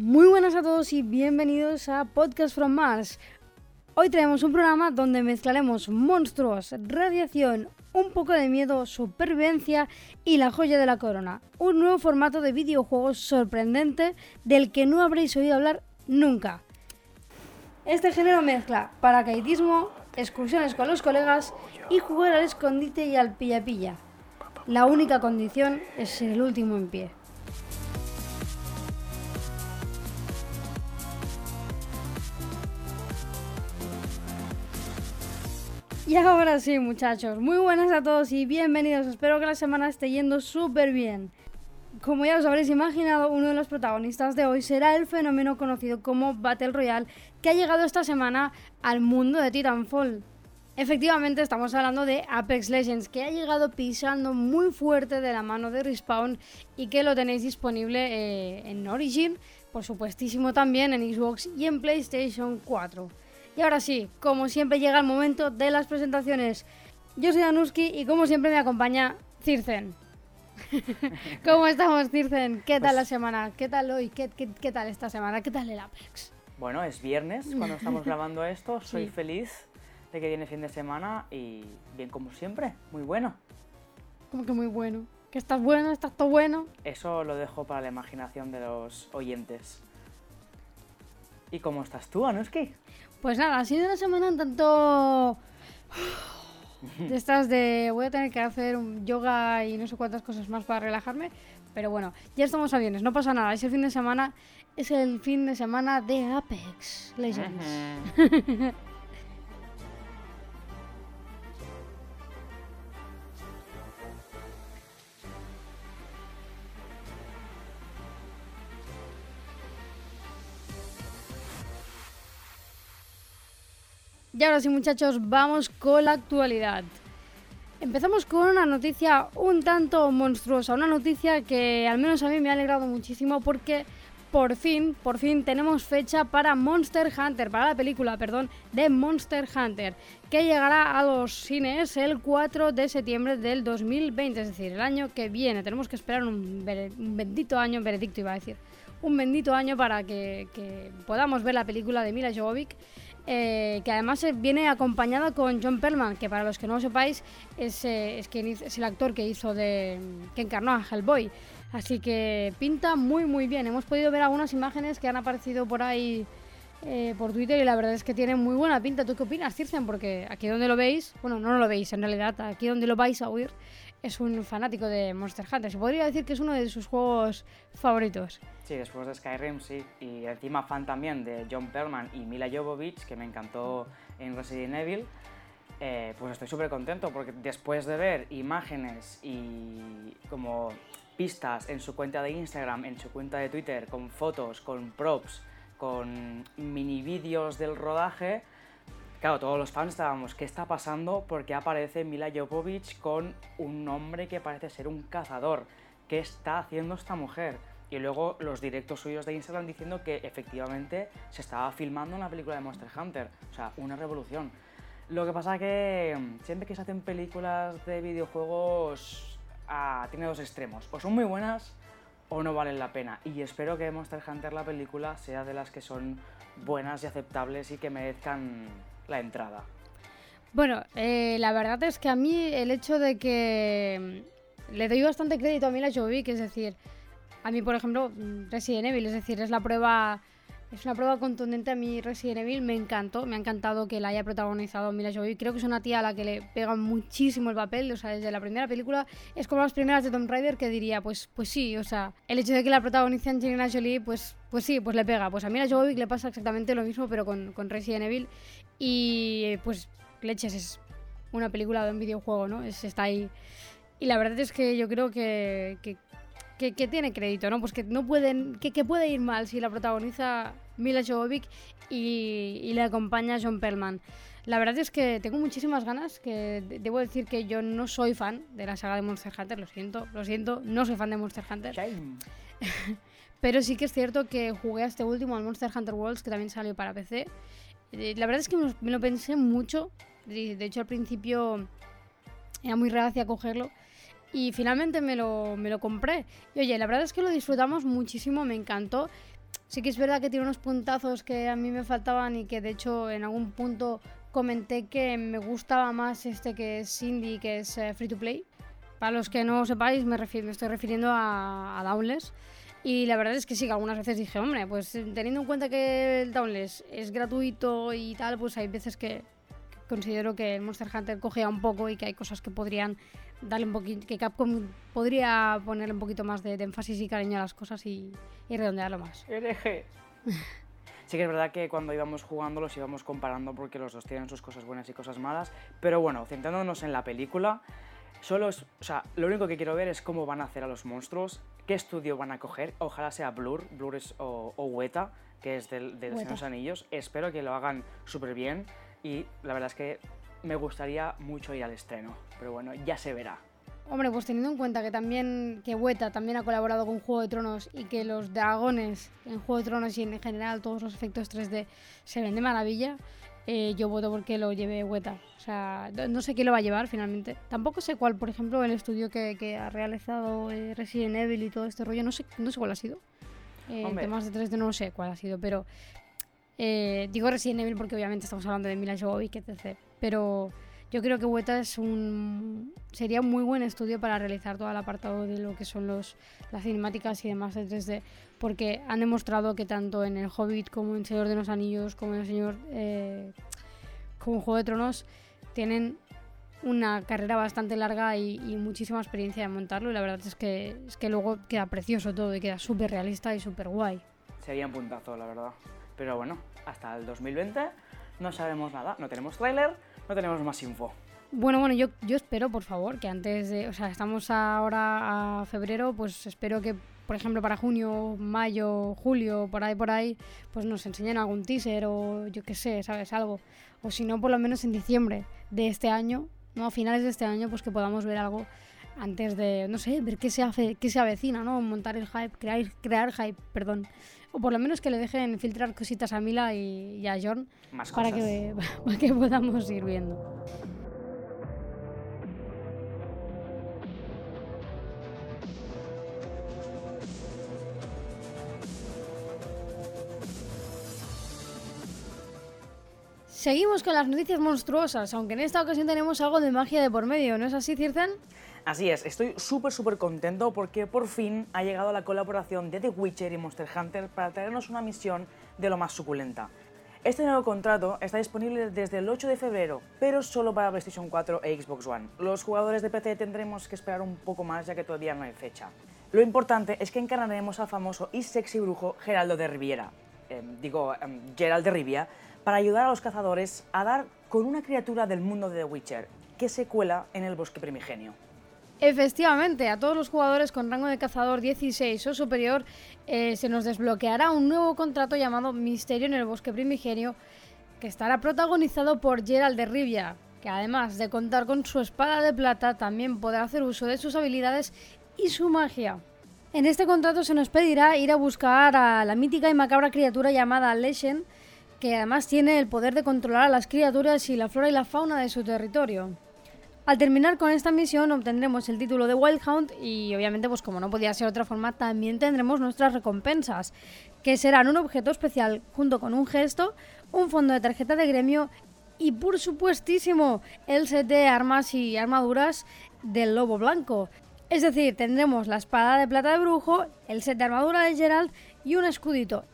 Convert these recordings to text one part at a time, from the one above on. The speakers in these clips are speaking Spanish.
Muy buenas a todos y bienvenidos a Podcast from Mars. Hoy traemos un programa donde mezclaremos monstruos, radiación, un poco de miedo, supervivencia y la joya de la corona. Un nuevo formato de videojuegos sorprendente del que no habréis oído hablar nunca. Este género mezcla paracaidismo, excursiones con los colegas y jugar al escondite y al pilla-pilla. La única condición es el último en pie. Y ahora sí, muchachos, muy buenas a todos y bienvenidos. Espero que la semana esté yendo súper bien. Como ya os habréis imaginado, uno de los protagonistas de hoy será el fenómeno conocido como Battle Royale, que ha llegado esta semana al mundo de Titanfall. Efectivamente, estamos hablando de Apex Legends, que ha llegado pisando muy fuerte de la mano de Respawn y que lo tenéis disponible eh, en Origin, por supuestísimo también en Xbox y en PlayStation 4. Y ahora sí, como siempre llega el momento de las presentaciones. Yo soy Anuski y como siempre me acompaña Circen. ¿Cómo estamos, Circen? ¿Qué tal Pues la semana? ¿Qué tal hoy? ¿Qué, qué, qué tal esta semana? ¿Qué tal el Apex? Bueno, es viernes cuando estamos grabando esto. Soy Sí. feliz de que viene fin de semana y bien como siempre, muy bueno. Como que muy bueno. ¿Que estás bueno? ¿Estás todo bueno? Eso lo dejo para la imaginación de los oyentes. ¿Y cómo estás tú, Anuski? Pues nada, ha sido una semana un tanto... De estas de voy a tener que hacer un yoga y no sé cuántas cosas más para relajarme. Pero bueno, ya estamos a viernes, no pasa nada. Es el fin de semana, es el fin de semana de Apex Legends. Y ahora sí, muchachos, vamos con la actualidad. Empezamos con una noticia un tanto monstruosa, una noticia que al menos a mí me ha alegrado muchísimo porque por fin, por fin tenemos fecha para Monster Hunter, para la película, perdón, de Monster Hunter, que llegará a los cines el 4 de septiembre del 2020, es decir, el año que viene. Tenemos que esperar un, bendito año, veredicto iba a decir, un bendito año para que, que podamos ver la película de Mila Jovovich eh, que además eh, viene acompañada con John Perlman, que para los que no lo sepáis es, eh, es, el actor que hizo de que encarnó a Hellboy. Así que pinta muy muy bien. Hemos podido ver algunas imágenes que han aparecido por ahí por Twitter y la verdad es que tienen muy buena pinta. ¿Tú qué opinas, Circen? Porque aquí donde lo veis, bueno, no lo veis en realidad, aquí donde lo vais a oír es un fanático de Monster Hunter. Se podría decir que es uno de sus juegos favoritos. Sí, después de Skyrim, sí. Y encima fan también de John Perlman y Mila Jovovich, que me encantó en Resident Evil. Eh, pues estoy súper contento porque después de ver imágenes y como pistas en su cuenta de Instagram, en su cuenta de Twitter, con fotos, con props, con mini vídeos del rodaje, claro, todos los fans estábamos, ¿qué está pasando? Porque aparece Mila Jovovich con un hombre que parece ser un cazador. ¿Qué está haciendo esta mujer? Y luego los directos suyos de Instagram diciendo que efectivamente se estaba filmando una película de Monster Hunter. O sea, una revolución. Lo que pasa que mm, siempre que se hacen películas de videojuegos ah, tiene dos extremos. O son muy buenas o no valen la pena. Y espero que Monster Hunter la película sea de las que son buenas y aceptables y que merezcan la entrada. Bueno, eh, la verdad es que a mí el hecho de que mm, le doy bastante crédito a Mila Jovovich, es decir, a mí por ejemplo mm, Resident Evil, es decir, es la prueba, es una prueba contundente a mí Resident Evil, me encantó, me ha encantado que la haya protagonizado Mila Jovovich, creo que es una tía a la que le pega muchísimo el papel, o sea, desde la primera película es como las primeras de Tomb Raider que diría, pues, pues sí, o sea, el hecho de que la protagonice Angelina Jolie, pues, pues sí, pues le pega, pues a Mila Jovovich le pasa exactamente lo mismo pero con, con Resident Evil y pues leches es una película de un videojuego, ¿no? Es, está ahí. Y la verdad es que yo creo que, que, que- que tiene crédito, ¿no? Pues que no pueden, que, que puede ir mal si la protagoniza Mila Jovovich y, y le acompaña John Perlman. La verdad es que tengo muchísimas ganas, que de- debo decir que yo no soy fan de la saga de Monster Hunter, lo siento, lo siento, no soy fan de Monster Hunter. Pero sí que es cierto que jugué a este último, al Monster Hunter Worlds, que también salió para PC. Eh, La verdad es que me lo, pensé mucho. De de hecho, al principio era muy reacia a cogerlo. Y finalmente me lo, me lo compré. Y oye, la verdad es que lo disfrutamos muchísimo, me encantó. Sí que es verdad que tiene unos puntazos que a mí me faltaban y que de hecho en algún punto comenté que me gustaba más este que es indie, que es eh, free to play. Para los que no sepáis, me, estoy refiriendo a, a Downless. Y la verdad es que sí, que algunas veces dije, hombre, pues teniendo en cuenta que el Downless es gratuito y tal, pues hay veces que considero que el Monster Hunter cogea un poco y que hay cosas que podrían darle un poquito, que Capcom podría ponerle un poquito más de, énfasis y cariño a las cosas y, y redondearlo más. Hereje. Sí que es verdad que cuando íbamos jugando los íbamos comparando porque los dos tienen sus cosas buenas y cosas malas, pero bueno, centrándonos en la película, solo es, o sea, lo único que quiero ver es cómo van a hacer a los monstruos, qué estudio van a coger, ojalá sea Blur, Blur es, o, o Weta, que es del, de los Anillos, espero que lo hagan súper bien y la verdad es que me gustaría mucho ir al estreno, pero bueno, ya se verá. Hombre, pues teniendo en cuenta que también que Weta también ha colaborado con Juego de Tronos y que los dragones en Juego de Tronos y en general todos los efectos 3D se ven de maravilla, eh, yo voto porque lo lleve Weta. O sea, no sé quién lo va a llevar finalmente. Tampoco sé cuál, por ejemplo, el estudio que, ha realizado eh, Resident Evil y todo este rollo, no sé, no sé cuál ha sido. Eh, temas de 3D no sé cuál ha sido, pero eh, digo Resident Evil porque obviamente estamos hablando de Mila Jovovich, etc. Pero yo creo que Weta es un sería un muy buen estudio para realizar todo el apartado de lo que son los, las cinemáticas y demás de 3D, porque han demostrado que tanto en El Hobbit como en Señor de los Anillos, como en El Señor, eh, como Juego de Tronos, tienen una carrera bastante larga y, muchísima experiencia de montarlo y la verdad es que, es que luego queda precioso todo y queda súper realista y súper guay. Sería un puntazo, la verdad. Pero bueno, hasta el 2020 no sabemos nada, no tenemos tráiler, no tenemos más info. Bueno, bueno, yo, yo espero, por favor, que antes de, o sea, estamos ahora a febrero, pues espero que, por ejemplo, para junio, mayo, julio, por ahí, por ahí, pues nos enseñen algún teaser o yo qué sé, ¿sabes? Algo. O si no, por lo menos en diciembre de este año, ¿no? A finales de este año, pues que podamos ver algo antes de, no sé, ver qué se, hace, qué se avecina, ¿no? Montar el hype, crear, crear hype, perdón. O por lo menos que le dejen filtrar cositas a Mila y, a John para que, para que podamos ir viendo. Seguimos con las noticias monstruosas, aunque en esta ocasión tenemos algo de magia de por medio, ¿no es así, Circen? Así es, estoy súper súper contento porque por fin ha llegado la colaboración de The Witcher y Monster Hunter para traernos una misión de lo más suculenta. Este nuevo contrato está disponible desde el 8 de febrero, pero solo para PlayStation 4 e Xbox One. Los jugadores de PC tendremos que esperar un poco más ya que todavía no hay fecha. Lo importante es que encarnaremos al famoso y sexy brujo Geraldo de Riviera, em, digo, em, Gerald de Rivia, para ayudar a los cazadores a dar con una criatura del mundo de The Witcher que se cuela en el bosque primigenio. Efectivamente, a todos los jugadores con rango de cazador 16 o superior eh, se nos desbloqueará un nuevo contrato llamado Misterio en el Bosque Primigenio, que estará protagonizado por Gerald de Rivia, que además de contar con su espada de plata, también podrá hacer uso de sus habilidades y su magia. En este contrato se nos pedirá ir a buscar a la mítica y macabra criatura llamada Leshen, que además tiene el poder de controlar a las criaturas y la flora y la fauna de su territorio. Al terminar con esta misión obtendremos el título de Wild Hunt y obviamente pues como no podía ser de otra forma también tendremos nuestras recompensas, que serán un objeto especial junto con un gesto, un fondo de tarjeta de gremio y por supuestísimo el set de armas y armaduras del lobo blanco. Es decir, tendremos la espada de plata de brujo, el set de armadura de Gerald y un escudito.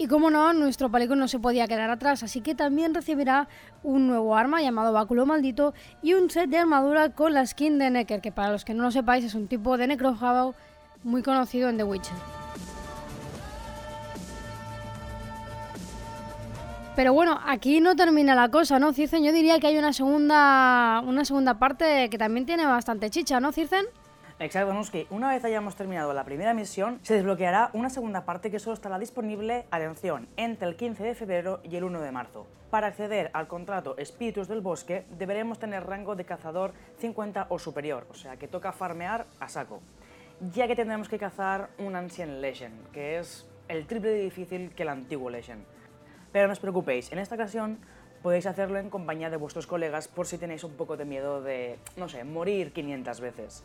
Y como no, nuestro palico no se podía quedar atrás, así que también recibirá un nuevo arma llamado Báculo Maldito y un set de armadura con la skin de Necker, que para los que no lo sepáis es un tipo de Necrohabo muy conocido en The Witcher. Pero bueno, aquí no termina la cosa, ¿no, Circen? Yo diría que hay una segunda, una segunda parte que también tiene bastante chicha, ¿no, Circen? Exacto, que una vez hayamos terminado la primera misión, se desbloqueará una segunda parte que solo estará disponible, atención, entre el 15 de febrero y el 1 de marzo. Para acceder al contrato Espíritus del Bosque, deberemos tener rango de cazador 50 o superior, o sea que toca farmear a saco, ya que tendremos que cazar un Ancient Legend, que es el triple de difícil que el antiguo Legend. Pero no os preocupéis, en esta ocasión podéis hacerlo en compañía de vuestros colegas por si tenéis un poco de miedo de, no sé, morir 500 veces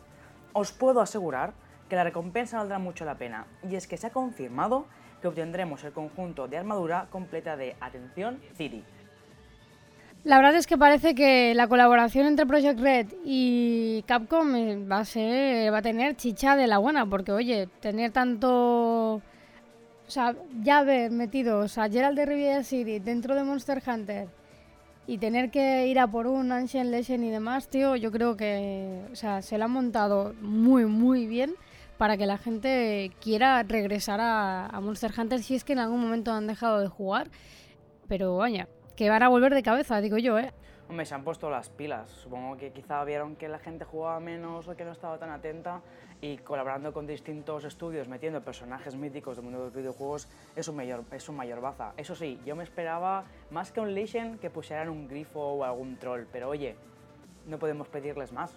os puedo asegurar que la recompensa valdrá mucho la pena, y es que se ha confirmado que obtendremos el conjunto de armadura completa de Atención City. La verdad es que parece que la colaboración entre Project Red y Capcom eh, va a ser, va a tener chicha de la buena, porque oye, tener tanto, o sea, ya haber metido a Gerald de Riviera City dentro de Monster Hunter y tener que ir a por un Ancient Legend y demás, tío, yo creo que, o sea, se lo han montado muy, muy bien para que la gente quiera regresar a, a Monster Hunter si es que en algún momento han dejado de jugar. Pero vaya, que van a volver de cabeza, digo yo, ¿eh? Hombre, se han puesto las pilas. Supongo que quizá vieron que la gente jugaba menos o que no estaba tan atenta y colaborando con distintos estudios, metiendo personajes míticos del mundo de los videojuegos, es un mayor, es un mayor baza. Eso sí, yo me esperaba más que un Legend que pusieran un grifo o algún troll, pero oye, no podemos pedirles más.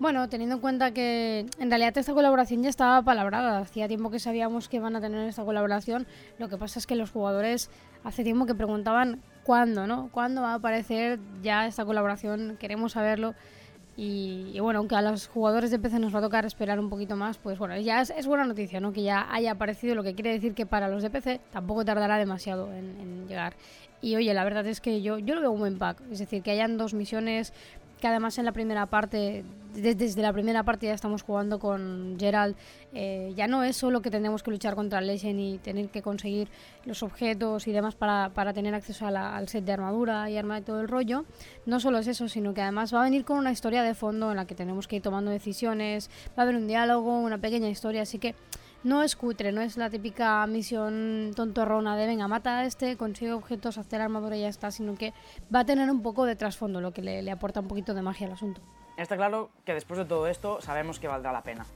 Bueno, teniendo en cuenta que en realidad esta colaboración ya estaba palabrada, hacía tiempo que sabíamos que iban a tener esta colaboración, lo que pasa es que los jugadores hace tiempo que preguntaban cuándo, ¿no? ¿Cuándo va a aparecer ya esta colaboración? Queremos saberlo. Y, bueno, aunque a los jugadores de PC nos va a tocar esperar un poquito más, pues bueno, ya es, buena noticia, ¿no? Que ya haya aparecido, lo que quiere decir que para los de PC tampoco tardará demasiado en, en llegar. Y oye, la verdad es que yo, yo lo veo un buen pack, es decir, que hayan dos misiones que además en la primera parte, desde la primera parte ya estamos jugando con Gerald, eh, ya no es solo que tenemos que luchar contra Legend y tener que conseguir los objetos y demás para, para tener acceso al set de armadura y arma y todo el rollo, no solo es eso, sino que además va a venir con una historia de fondo en la que tenemos que ir tomando decisiones, va a haber un diálogo, una pequeña historia, así que no es cutre, no es la típica misión tontorrona de venga, mata a este, consigue objetos, hacer armadura y ya está, sino que va a tener un poco de trasfondo, lo que le, aporta un poquito de magia al asunto. Está claro que después de todo esto sabemos que valdrá la pena.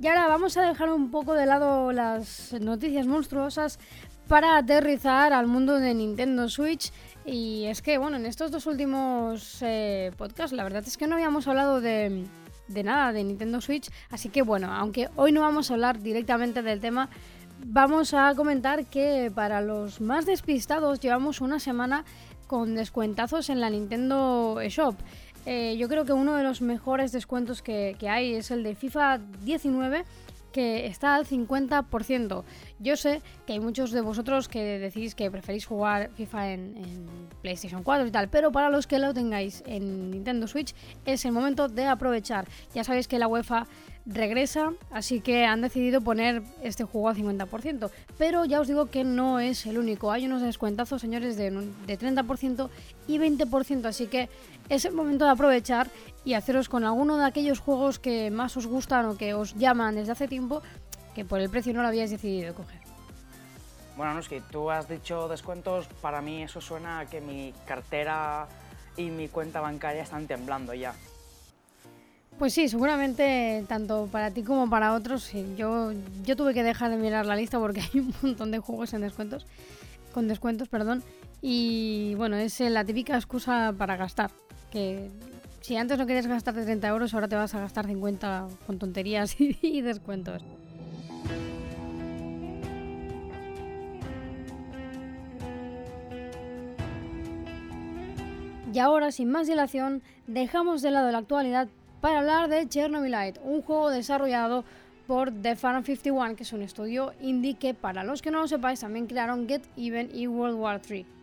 Y ahora vamos a dejar un poco de lado las noticias monstruosas para aterrizar al mundo de Nintendo Switch y es que, bueno, en estos dos últimos eh, podcasts, la verdad es que no habíamos hablado de, nada de Nintendo Switch. Así que, bueno, aunque hoy no vamos a hablar directamente del tema, vamos a comentar que para los más despistados llevamos una semana con descuentazos en la Nintendo Shop. Eh, yo creo que uno de los mejores descuentos que, que hay es el de FIFA 19 que está al 50%. Yo sé que hay muchos de vosotros que decís que preferís jugar FIFA en, PlayStation 4 y tal, pero para los que lo tengáis en Nintendo Switch es el momento de aprovechar. Ya sabéis que la UEFA regresa, así que han decidido poner este juego al 50%. Pero ya os digo que no es el único. Hay unos descuentazos, señores, de, de 30% y 20%, así que es el momento de aprovechar y haceros con alguno de aquellos juegos que más os gustan o que os llaman desde hace tiempo, que por el precio no lo habíais decidido coger. Bueno, no es que tú has dicho descuentos, para mí eso suena a que mi cartera y mi cuenta bancaria están temblando ya. Pues sí, seguramente tanto para ti como para otros. Yo, yo tuve que dejar de mirar la lista porque hay un montón de juegos en descuentos, con descuentos, perdón. Y bueno, es la típica excusa para gastar. Que si antes no querías gastarte 30 euros, ahora te vas a gastar 50 con tonterías y descuentos. Y ahora, sin más dilación, dejamos de lado la actualidad para hablar de Chernobylite, un juego desarrollado por The Farm 51, que es un estudio indie que, para los que no lo sepáis, también crearon Get Even y World War 3.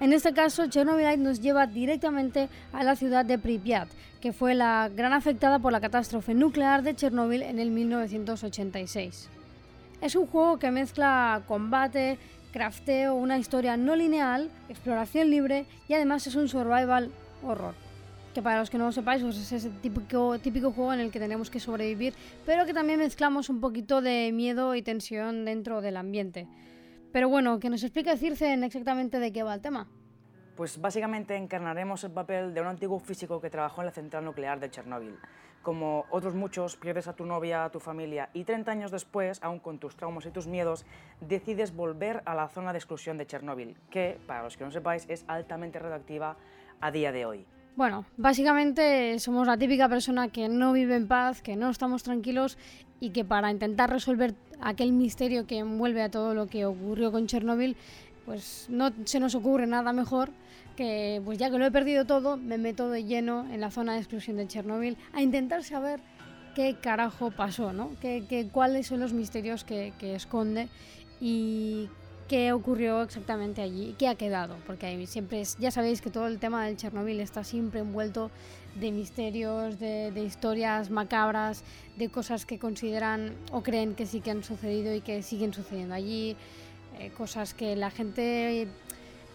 En este caso, Chernobylite nos lleva directamente a la ciudad de Pripyat, que fue la gran afectada por la catástrofe nuclear de Chernóbil en el 1986. Es un juego que mezcla combate, crafteo, una historia no lineal, exploración libre y además es un survival horror que para los que no lo sepáis, pues es ese típico, típico juego en el que tenemos que sobrevivir, pero que también mezclamos un poquito de miedo y tensión dentro del ambiente. Pero bueno, que nos explique Circe exactamente de qué va el tema. Pues básicamente encarnaremos el papel de un antiguo físico que trabajó en la central nuclear de Chernóbil. Como otros muchos, pierdes a tu novia, a tu familia y 30 años después, aún con tus traumas y tus miedos, decides volver a la zona de exclusión de Chernóbil, que, para los que no sepáis, es altamente radioactiva a día de hoy. Bueno, básicamente somos la típica persona que no vive en paz, que no estamos tranquilos y que para intentar resolver aquel misterio que envuelve a todo lo que ocurrió con Chernóbil, pues no se nos ocurre nada mejor que, pues ya que lo he perdido todo, me meto de lleno en la zona de exclusión de Chernobyl a intentar saber qué carajo pasó, ¿no? ¿Qué, cuáles son los misterios que, que esconde y qué ocurrió exactamente allí, qué ha quedado, porque ahí siempre es, ya sabéis que todo el tema del Chernobyl está siempre envuelto de misterios, de, historias macabras, de cosas que consideran o creen que sí que han sucedido y que siguen sucediendo allí, eh, cosas que la gente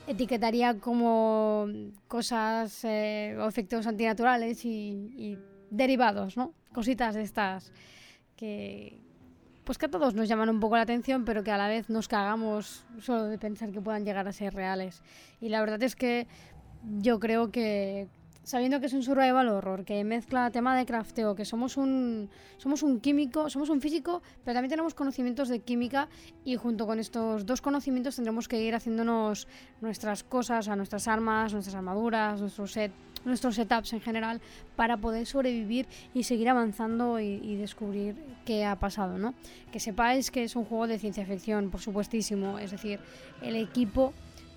etiquetaría como cosas eh, o efectos antinaturales y, y derivados, ¿no? Cositas de estas que, pues que a todos nos llaman un poco la atención, pero que a la vez nos cagamos solo de pensar que puedan llegar a ser reales. Y la verdad es que yo creo que sabiendo que es un survival horror, que mezcla tema de crafteo, que somos un, somos un químico, somos un físico, pero también tenemos conocimientos de química y junto con estos dos conocimientos tendremos que ir haciéndonos nuestras cosas, a nuestras armas, nuestras armaduras, nuestro set nuestros setups en general para poder sobrevivir y seguir avanzando y, descubrir qué ha pasado, ¿no? Que sepáis que es un juego de ciencia ficción, por supuestísimo, es decir, el equipo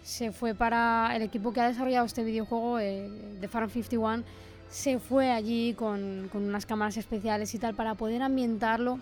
se fue para el equipo que ha desarrollado este videojuego eh, de Farm 51 se fue allí con, con, unas cámaras especiales y tal para poder ambientarlo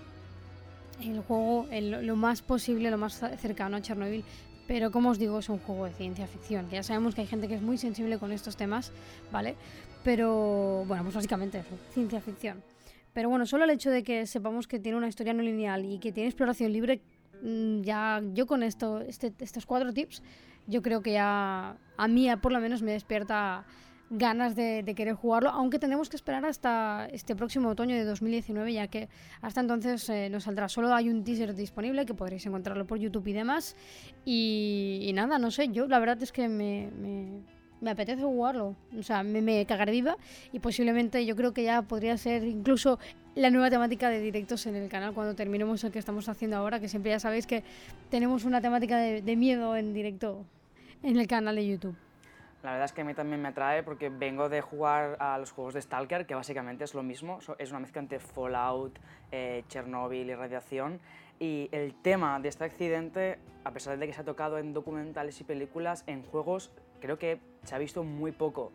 el juego lo más posible, lo más cercano a Chernobyl pero como os digo, es un juego de ciencia ficción, que ya sabemos que hay gente que es muy sensible con estos temas, ¿vale? Pero bueno, pues básicamente eso, ciencia ficción. Pero bueno, solo el hecho de que sepamos que tiene una historia no lineal y que tiene exploración libre, mm, ya yo con esto, este, estos cuatro tips, yo creo que ya a mí por lo menos me despierta ganas de, querer jugarlo, aunque tendremos que esperar hasta este próximo otoño de 2019, ya que hasta entonces eh, nos saldrá. Solo hay un teaser disponible que podréis encontrarlo por YouTube y demás. Y, nada, no sé, yo la verdad es que me, me, apetece jugarlo. O sea, me, me cagaré viva y posiblemente yo creo que ya podría ser incluso la nueva temática de directos en el canal cuando terminemos el que estamos haciendo ahora, que siempre ya sabéis que tenemos una temática de miedo en directo en el canal de YouTube. La verdad es que a mí también me atrae porque vengo de jugar a los juegos de Stalker, que básicamente es lo mismo, es una mezcla entre Fallout, eh, Chernobyl y radiación. Y el tema de este accidente, a pesar de que se ha tocado en documentales y películas, en juegos creo que se ha visto muy poco.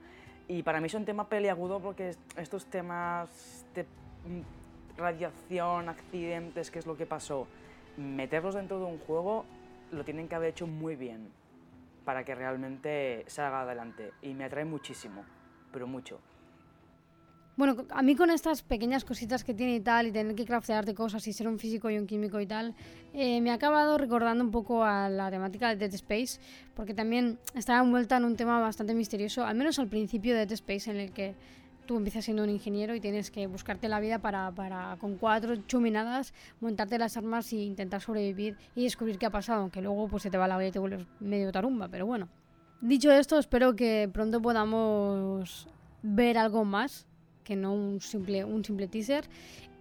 Y para mí es un tema peliagudo porque estos temas de mm, radiación, accidentes, qué es lo que pasó, meterlos dentro de un juego lo tienen que haber hecho muy bien para que realmente salga adelante. Y me atrae muchísimo, pero mucho. Bueno, a mí con estas pequeñas cositas que tiene y tal, y tener que craftearte cosas y ser un físico y un químico y tal, eh, me ha acabado recordando un poco a la temática de Dead Space, porque también estaba envuelta en un tema bastante misterioso, al menos al principio de Dead Space, en el que tú empiezas siendo un ingeniero y tienes que buscarte la vida para, para, con cuatro chuminadas montarte las armas e intentar sobrevivir y descubrir qué ha pasado, aunque luego pues se te va la vida y te vuelves medio tarumba, pero bueno. Dicho esto, espero que pronto podamos ver algo más que no un simple, un simple teaser.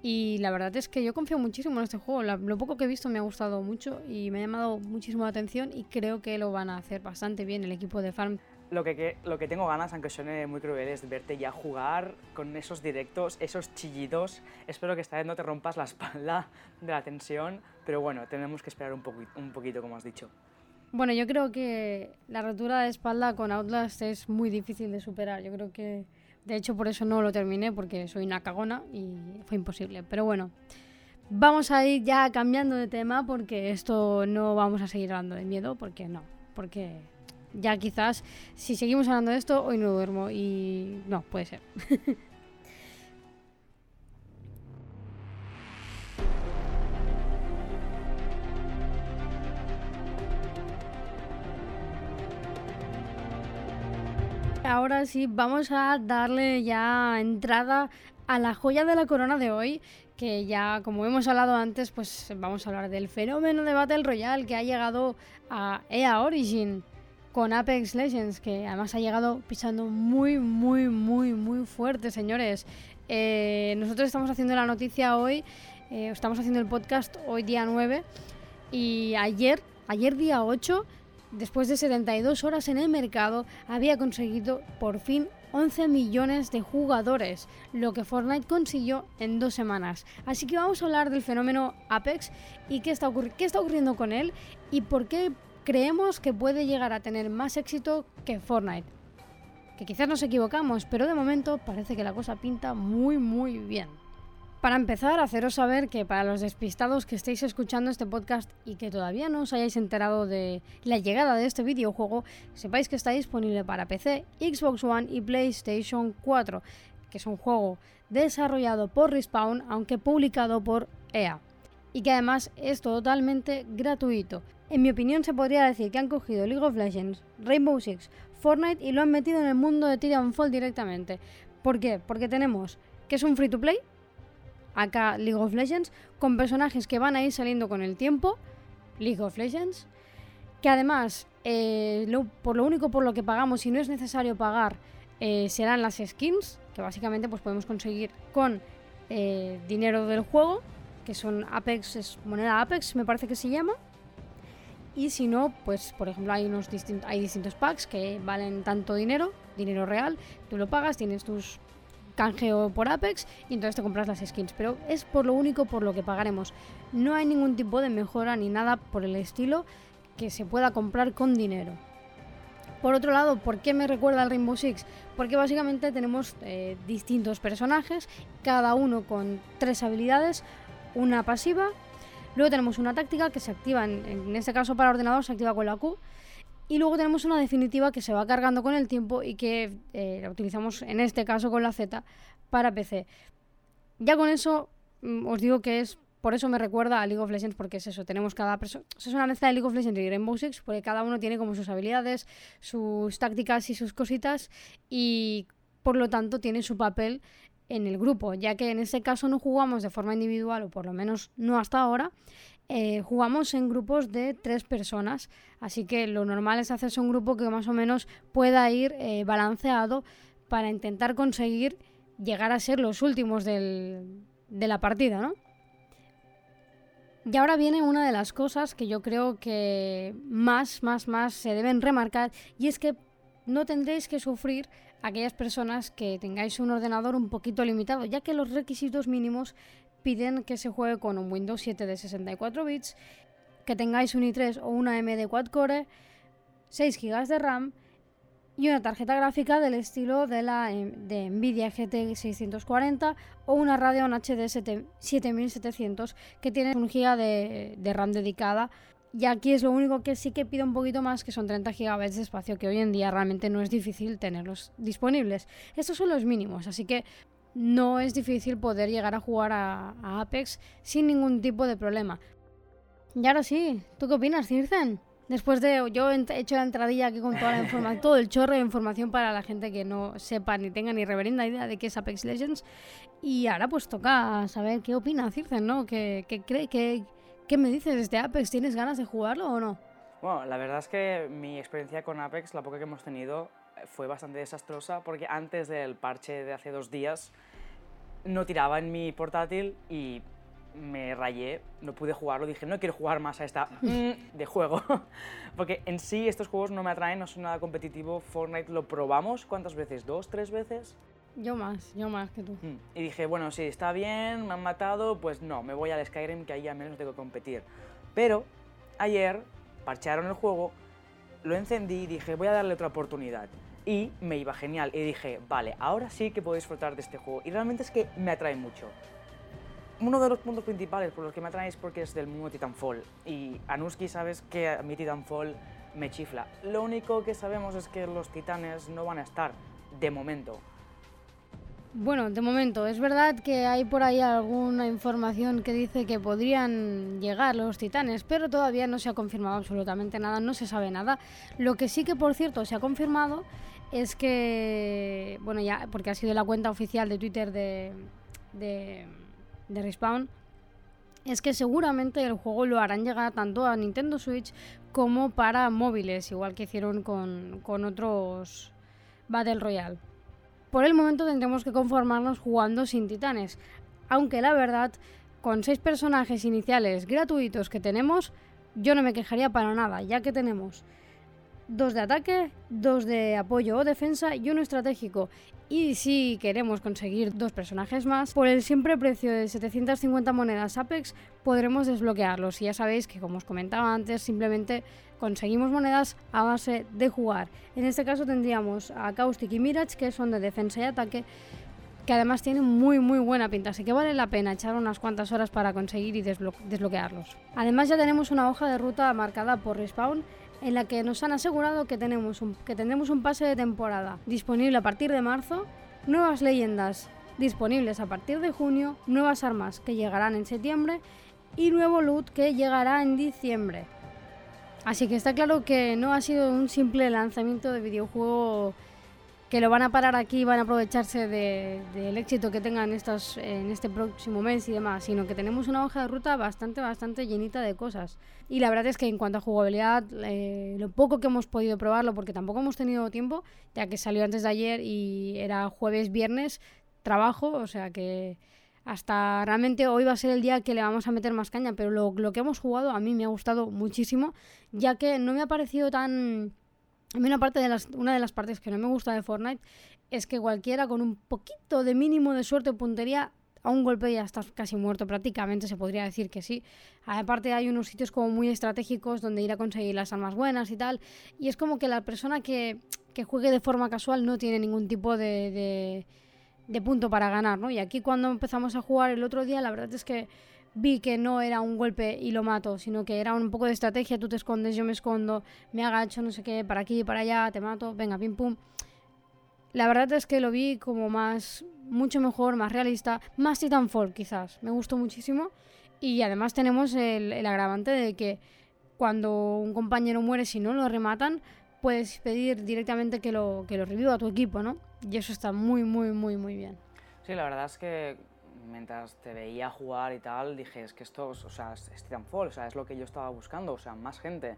Y la verdad es que yo confío muchísimo en este juego. lo poco que he visto me ha gustado mucho y me ha llamado muchísimo la atención y creo que lo van a hacer bastante bien el equipo de Farm lo que, lo que tengo ganas, aunque suene muy cruel, es verte ya jugar con esos directos, esos chillidos. Espero que esta vez no te rompas la espalda de la tensión, pero bueno, tenemos que esperar un, un poquito, como has dicho. Bueno, yo creo que la rotura de espalda con Outlast es muy difícil de superar. Yo creo que, de hecho, por eso no lo terminé, porque soy una cagona y fue imposible. Pero bueno, vamos a ir ya cambiando de tema, porque esto no vamos a seguir hablando de miedo, porque no, porque ya quizás si seguimos hablando de esto, hoy no duermo y no, puede ser. Ahora sí, vamos a darle ya entrada a la joya de la corona de hoy, que ya como hemos hablado antes, pues vamos a hablar del fenómeno de Battle Royale que ha llegado a EA Origin con Apex Legends, que además ha llegado pisando muy, muy, muy, muy fuerte, señores. Eh, nosotros estamos haciendo la noticia hoy, eh, estamos haciendo el podcast hoy día 9 y ayer, ayer día 8, después de 72 horas en el mercado, había conseguido por fin 11 millones de jugadores, lo que Fortnite consiguió en dos semanas. Así que vamos a hablar del fenómeno Apex y qué está, qué está ocurriendo con él y por qué creemos que puede llegar a tener más éxito que Fortnite. Que quizás nos equivocamos, pero de momento parece que la cosa pinta muy muy bien. Para empezar, haceros saber que para los despistados que estéis escuchando este podcast y que todavía no os hayáis enterado de la llegada de este videojuego, sepáis que está disponible para PC, Xbox One y PlayStation 4, que es un juego desarrollado por Respawn, aunque publicado por EA, y que además es totalmente gratuito. En mi opinión se podría decir que han cogido League of Legends, Rainbow Six, Fortnite y lo han metido en el mundo de Titanfall directamente. ¿Por qué? Porque tenemos que es un free to play, acá League of Legends, con personajes que van a ir saliendo con el tiempo, League of Legends, que además, eh, por lo único por lo que pagamos, y no es necesario pagar, eh, serán las skins, que básicamente pues podemos conseguir con eh, dinero del juego, que son moneda Apex, me parece que se llama. Y si no, pues por ejemplo hay unos hay distintos packs que valen tanto dinero, dinero real, tú lo pagas, tienes tus canjeo por Apex y entonces te compras las skins. Pero es por lo único por lo que pagaremos. No hay ningún tipo de mejora ni nada por el estilo que se pueda comprar con dinero. Por otro lado, ¿por qué me recuerda al Rainbow Six? Porque básicamente tenemos eh, distintos personajes, cada uno con tres habilidades, una pasiva, luego tenemos una táctica que se activa, en, en este caso para ordenador se activa con la Q, y luego tenemos una definitiva que se va cargando con el tiempo y que eh, la utilizamos en este caso con la Z para PC. Ya con eso mm, os digo que es, por eso me recuerda a League of Legends, porque es eso, tenemos cada persona, es una mezcla de League of Legends y Rainbow Six, porque cada uno tiene como sus habilidades, sus tácticas y sus cositas, y por lo tanto tiene su papel en el grupo, ya que en este caso no jugamos de forma individual, o por lo menos no hasta ahora, eh, jugamos en grupos de tres personas, así que lo normal es hacerse un grupo que más o menos pueda ir eh, balanceado para intentar conseguir llegar a ser los últimos de la partida, ¿no? Y ahora viene una de las cosas que yo creo que más, más, más se deben remarcar y es que no tendréis que sufrir aquellas personas que tengáis un ordenador un poquito limitado, ya que los requisitos mínimos piden que se juegue con un Windows 7 de 64 bits, que tengáis un i3 o una AMD quad-core, 6 GB de RAM y una tarjeta gráfica del estilo de la em, de Nvidia GT 640 o una Radeon HD 7700 que tiene un GB de, de, RAM dedicada. Y aquí es lo único que sí que pido un poquito más, que son 30 GB de espacio, que hoy en día realmente no es difícil tenerlos disponibles. Estos son los mínimos, así que no es difícil poder llegar a jugar a, Apex sin ningún tipo de problema. Y ahora sí, ¿tú qué opinas, Circen? Después de yo he hecho la entradilla aquí con toda la información, todo el chorro de información para la gente que no sepa ni tenga ni reverenda idea de qué es Apex Legends. Y ahora pues toca saber qué opina Circen, ¿no? ¿Qué, qué, cree, qué, ¿Qué me dices este Apex? ¿Tienes ganas de jugarlo o no? Bueno, la verdad es que mi experiencia con Apex, la poca que hemos tenido, fue bastante desastrosa porque antes del parche de hace dos días no tiraba en mi portátil y me rayé, no pude jugarlo, dije no quiero jugar más a esta mm, de juego, porque en sí estos juegos no me atraen, no son nada competitivo, Fortnite lo probamos, ¿cuántas veces? ¿Dos, tres veces? Yo más, yo más que tú. Mm, y dije, bueno, sí, está bien, me han matado, pues no, me voy al Skyrim que ahí al menos tengo que competir. Pero ayer parchearon el juego, lo encendí y dije, voy a darle otra oportunidad y me iba genial. Y dije, vale, ahora sí que puedo disfrutar de este juego. Y realmente es que me atrae mucho. Uno de los puntos principales por los que me atrae es porque es del mundo Titanfall. Y Anuski, sabes que a mí Titanfall me chifla. Lo único que sabemos es que los titanes no van a estar, de momento. Bueno, de momento, es verdad que hay por ahí alguna información que dice que podrían llegar los titanes, pero todavía no se ha confirmado absolutamente nada, no se sabe nada. Lo que sí que, por cierto, se ha confirmado es que, bueno, ya, porque ha sido la cuenta oficial de Twitter de, de, Respawn, es que seguramente el juego lo harán llegar tanto a Nintendo Switch como para móviles, igual que hicieron con, con otros Battle Royale. Por el momento tendremos que conformarnos jugando sin titanes, aunque la verdad, con seis personajes iniciales gratuitos que tenemos, yo no me quejaría para nada, ya que tenemos dos de ataque, dos de apoyo o defensa y uno estratégico. Y si queremos conseguir dos personajes más, por el siempre precio de 750 monedas Apex podremos desbloquearlos. Y ya sabéis que, como os comentaba antes, simplemente conseguimos monedas a base de jugar. En este caso tendríamos a Caustic y Mirage, que son de defensa y ataque, que además tienen muy muy buena pinta, así que vale la pena echar unas cuantas horas para conseguir y desbloquearlos. Además ya tenemos una hoja de ruta marcada por Respawn en la que nos han asegurado que, tenemos un, que tendremos un pase de temporada disponible a partir de marzo, nuevas leyendas disponibles a partir de junio, nuevas armas que llegarán en septiembre y nuevo loot que llegará en diciembre. Así que está claro que no ha sido un simple lanzamiento de videojuego que lo van a parar aquí y van a aprovecharse del éxito que tengan estos, en este próximo mes y demás, sino que tenemos una hoja de ruta bastante, bastante llenita de cosas. Y la verdad es que en cuanto a jugabilidad, eh, lo poco que hemos podido probarlo, porque tampoco hemos tenido tiempo, ya que salió antes de ayer y era jueves, viernes, trabajo, o sea que hasta realmente hoy va a ser el día que le vamos a meter más caña, pero lo, lo que hemos jugado a mí me ha gustado muchísimo, ya que no me ha parecido tan a mí una, parte de las, una de las partes que no me gusta de Fortnite es que cualquiera con un poquito de mínimo de suerte o puntería a un golpe ya estás casi muerto prácticamente, se podría decir que sí. Aparte hay unos sitios como muy estratégicos donde ir a conseguir las armas buenas y tal. Y es como que la persona que, que juegue de forma casual no tiene ningún tipo de, de, de punto para ganar, ¿no? Y aquí cuando empezamos a jugar el otro día, la verdad es que vi que no era un golpe y lo mato, sino que era un poco de estrategia, tú te escondes, yo me escondo, me agacho, no sé qué, para aquí, para allá, te mato, venga, pim pum. La verdad es que lo vi como más, mucho mejor, más realista, más Titanfall quizás, me gustó muchísimo. Y además tenemos el, el agravante de que cuando un compañero muere, si no lo rematan, puedes pedir directamente que lo, que lo reviva a tu equipo, ¿no? Y eso está muy, muy, muy, muy bien. Sí, la verdad es que mientras te veía jugar y tal, dije, es que esto, o sea, es Titanfall, o sea, es lo que yo estaba buscando, o sea, más gente.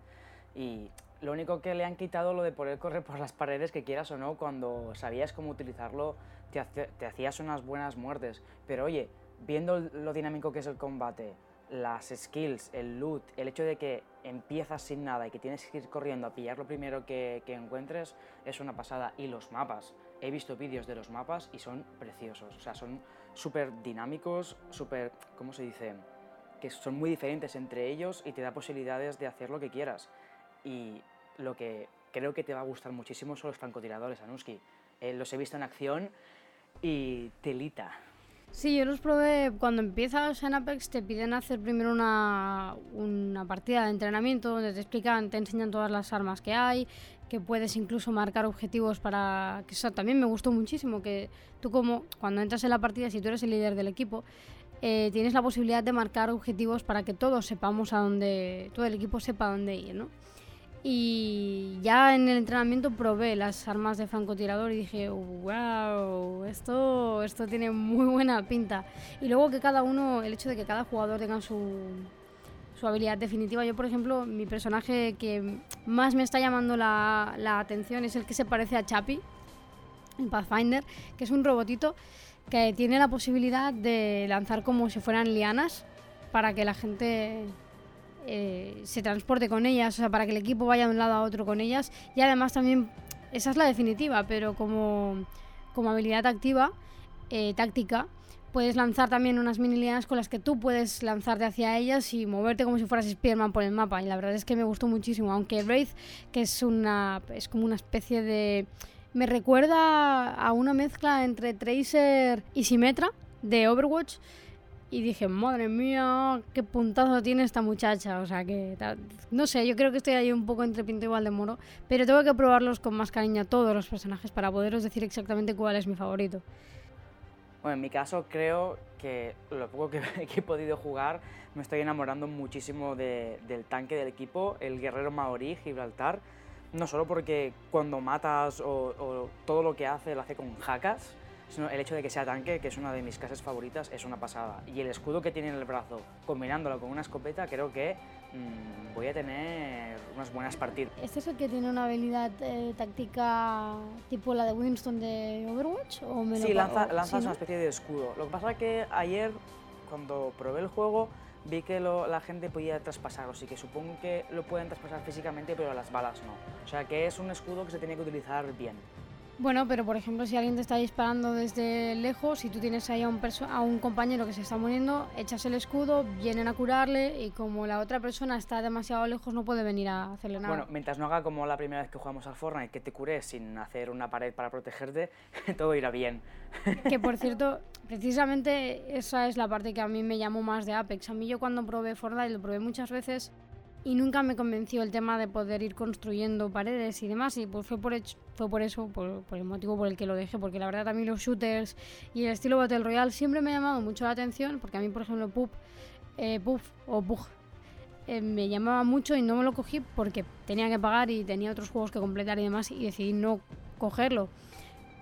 Y lo único que le han quitado lo de poder correr por las paredes, que quieras o no, cuando sabías cómo utilizarlo, te, hacías unas buenas muertes. Pero oye, viendo lo dinámico que es el combate, las skills, el loot, el hecho de que empiezas sin nada y que tienes que ir corriendo a pillar lo primero que, que encuentres, es una pasada. Y los mapas, he visto vídeos de los mapas y son preciosos, o sea, son súper dinámicos, súper, ¿cómo se dice? Que son muy diferentes entre ellos y te da posibilidades de hacer lo que quieras. Y lo que creo que te va a gustar muchísimo son los francotiradores, Anuski. Eh, los he visto en acción y telita. Sí, yo los probé cuando empiezas en Apex, te piden hacer primero una, una partida de entrenamiento donde te explican, te enseñan todas las armas que hay, que puedes incluso marcar objetivos para... que eso también me gustó muchísimo, que tú como cuando entras en la partida, si tú eres el líder del equipo, eh, tienes la posibilidad de marcar objetivos para que todos sepamos a dónde, todo el equipo sepa a dónde ir, ¿no? Y ya en el entrenamiento probé las armas de francotirador y dije, wow, esto, esto tiene muy buena pinta. Y luego que cada uno, el hecho de que cada jugador tenga su, su habilidad definitiva. Yo, por ejemplo, mi personaje que más me está llamando la, la atención es el que se parece a Chappie, en Pathfinder, que es un robotito que tiene la posibilidad de lanzar como si fueran lianas para que la gente eh, se transporte con ellas, o sea, para que el equipo vaya de un lado a otro con ellas. Y además también, esa es la definitiva, pero como, como habilidad activa, eh, táctica, puedes lanzar también unas mini lianas con las que tú puedes lanzarte hacia ellas y moverte como si fueras Spearman por el mapa. Y la verdad es que me gustó muchísimo, aunque Wraith, que es una es como una especie de me recuerda a una mezcla entre Tracer y Symmetra de Overwatch y dije, madre mía, qué puntazo tiene esta muchacha. O sea que, no sé, yo creo que estoy ahí un poco entre Pinto y Valdemoro, pero tengo que probarlos con más cariño a todos los personajes para poderos decir exactamente cuál es mi favorito. Bueno, en mi caso creo que lo poco que, he podido jugar me estoy enamorando muchísimo del tanque del equipo, el guerrero maorí, Gibraltar. No solo porque cuando matas o, o todo lo que hace lo hace con jackas, el hecho de que sea tanque, que es una de mis casas favoritas, es una pasada. Y el escudo que tiene en el brazo, combinándolo con una escopeta, creo que mmm, voy a tener unas buenas partidas. ¿Este es el que tiene una habilidad eh, táctica tipo la de Winston de Overwatch? sí, lanza, lanzas una especie de escudo. Lo que pasa es que ayer, cuando probé el juego, vi que lo- la gente podía traspasarlo, así que supongo que lo pueden traspasar físicamente, pero las balas no. O sea que es un escudo que se tiene que utilizar bien. Bueno, pero por ejemplo, si alguien te está disparando desde lejos, si tú tienes ahí a un, perso- a un compañero que se está muriendo, echas el escudo, vienen a curarle y como la otra persona está demasiado lejos no puede venir a hacerle nada. Bueno, mientras no haga como la primera vez que jugamos al Fortnite, que te cures sin hacer una pared para protegerte, todo irá bien. Que por cierto, precisamente esa es la parte que a mí me llamó más de Apex. A mí yo cuando probé Fortnite lo probé muchas veces y nunca me convenció el tema de poder ir construyendo paredes y demás y pues fue por, hecho- fue por eso, por, el motivo por el que lo dejé, porque la verdad mí los shooters y el estilo Battle Royale siempre me ha llamado mucho la atención, porque a mí por ejemplo eh, Puff o Pug eh, me llamaba mucho y no me lo cogí porque tenía que pagar y tenía otros juegos que completar y demás y decidí no cogerlo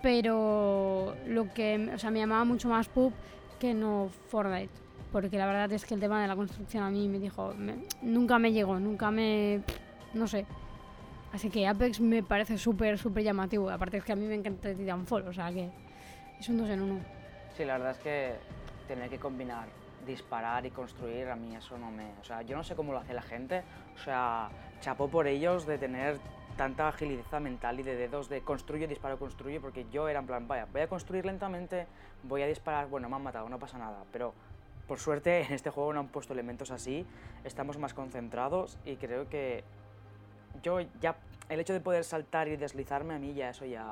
pero lo que o sea, me llamaba mucho más pub que no Fortnite. Porque la verdad es que el tema de la construcción a mí me dijo, me- nunca me llegó, nunca me... no sé. Así que Apex me parece súper, súper llamativo. Aparte es que a mí me encanta Titanfall, o sea que es un dos en uno. Sí, la verdad es que tener que combinar disparar y construir, a mí eso no me... O sea, yo no sé cómo lo hace la gente. O sea, chapó por ellos de tener tanta agilidad mental y de dedos de construyo, disparo, construyo, porque yo era en plan, vaya, voy a construir lentamente, voy a disparar, bueno, me han matado, no pasa nada, pero por suerte en este juego no han puesto elementos así, estamos más concentrados y creo que yo ya, el hecho de poder saltar y deslizarme a mí ya eso ya,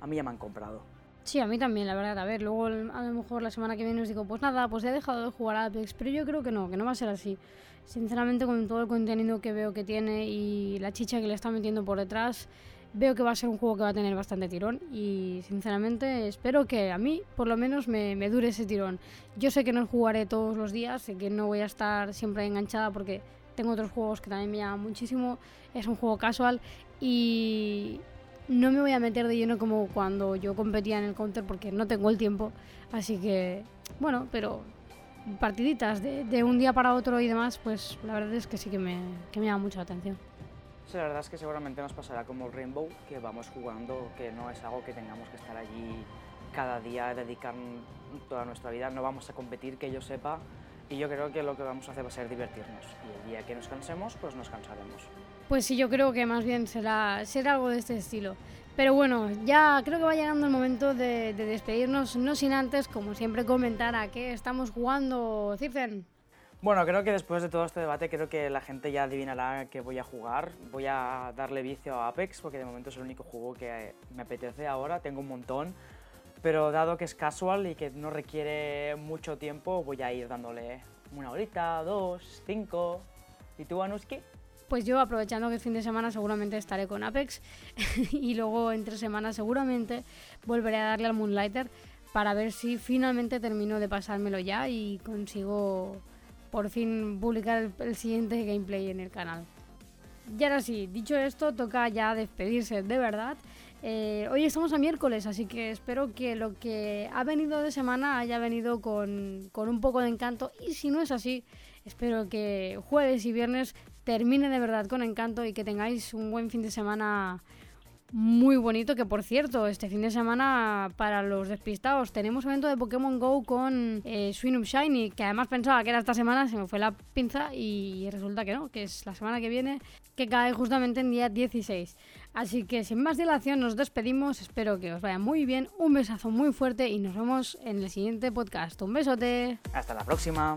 a mí ya me han comprado. Sí, a mí también, la verdad. A ver, luego a lo mejor la semana que viene os digo, pues nada, pues he dejado de jugar a Apex, pero yo creo que no, que no va a ser así. Sinceramente, con todo el contenido que veo que tiene y la chicha que le está metiendo por detrás, veo que va a ser un juego que va a tener bastante tirón y sinceramente espero que a mí por lo menos me, me dure ese tirón. Yo sé que no jugaré todos los días, sé que no voy a estar siempre enganchada porque tengo otros juegos que también me llaman muchísimo, es un juego casual y no me voy a meter de lleno como cuando yo competía en el counter porque no tengo el tiempo, así que bueno, pero partiditas de, de un día para otro y demás, pues la verdad es que sí que me, que me llama mucho la atención. Sí, la verdad es que seguramente nos pasará como el Rainbow, que vamos jugando, que no es algo que tengamos que estar allí cada día, dedicar toda nuestra vida, no vamos a competir, que yo sepa, y yo creo que lo que vamos a hacer va a ser divertirnos, y el día que nos cansemos, pues nos cansaremos. Pues sí, yo creo que más bien será, será algo de este estilo. Pero bueno, ya creo que va llegando el momento de, de despedirnos, no sin antes, como siempre, comentar a qué estamos jugando, Circen. Bueno, creo que después de todo este debate, creo que la gente ya adivinará que voy a jugar. Voy a darle vicio a Apex, porque de momento es el único juego que me apetece ahora, tengo un montón. Pero dado que es casual y que no requiere mucho tiempo, voy a ir dándole una horita, dos, cinco. ¿Y tú, Anuski? Pues yo, aprovechando que el fin de semana seguramente estaré con Apex y luego entre semanas seguramente volveré a darle al Moonlighter para ver si finalmente termino de pasármelo ya y consigo por fin publicar el, siguiente gameplay en el canal. Y ahora sí, dicho esto, toca ya despedirse de verdad. Eh, hoy estamos a miércoles, así que espero que lo que ha venido de semana haya venido con, con un poco de encanto. Y si no es así, espero que jueves y viernes termine de verdad con encanto y que tengáis un buen fin de semana muy bonito. Que por cierto, este fin de semana, para los despistados, tenemos evento de Pokémon Go con eh, Swing Shiny, que además pensaba que era esta semana, se me fue la pinza y resulta que no, que es la semana que viene, que cae justamente en día 16. Así que sin más dilación, nos despedimos. Espero que os vaya muy bien. Un besazo muy fuerte y nos vemos en el siguiente podcast. Un besote. Hasta la próxima.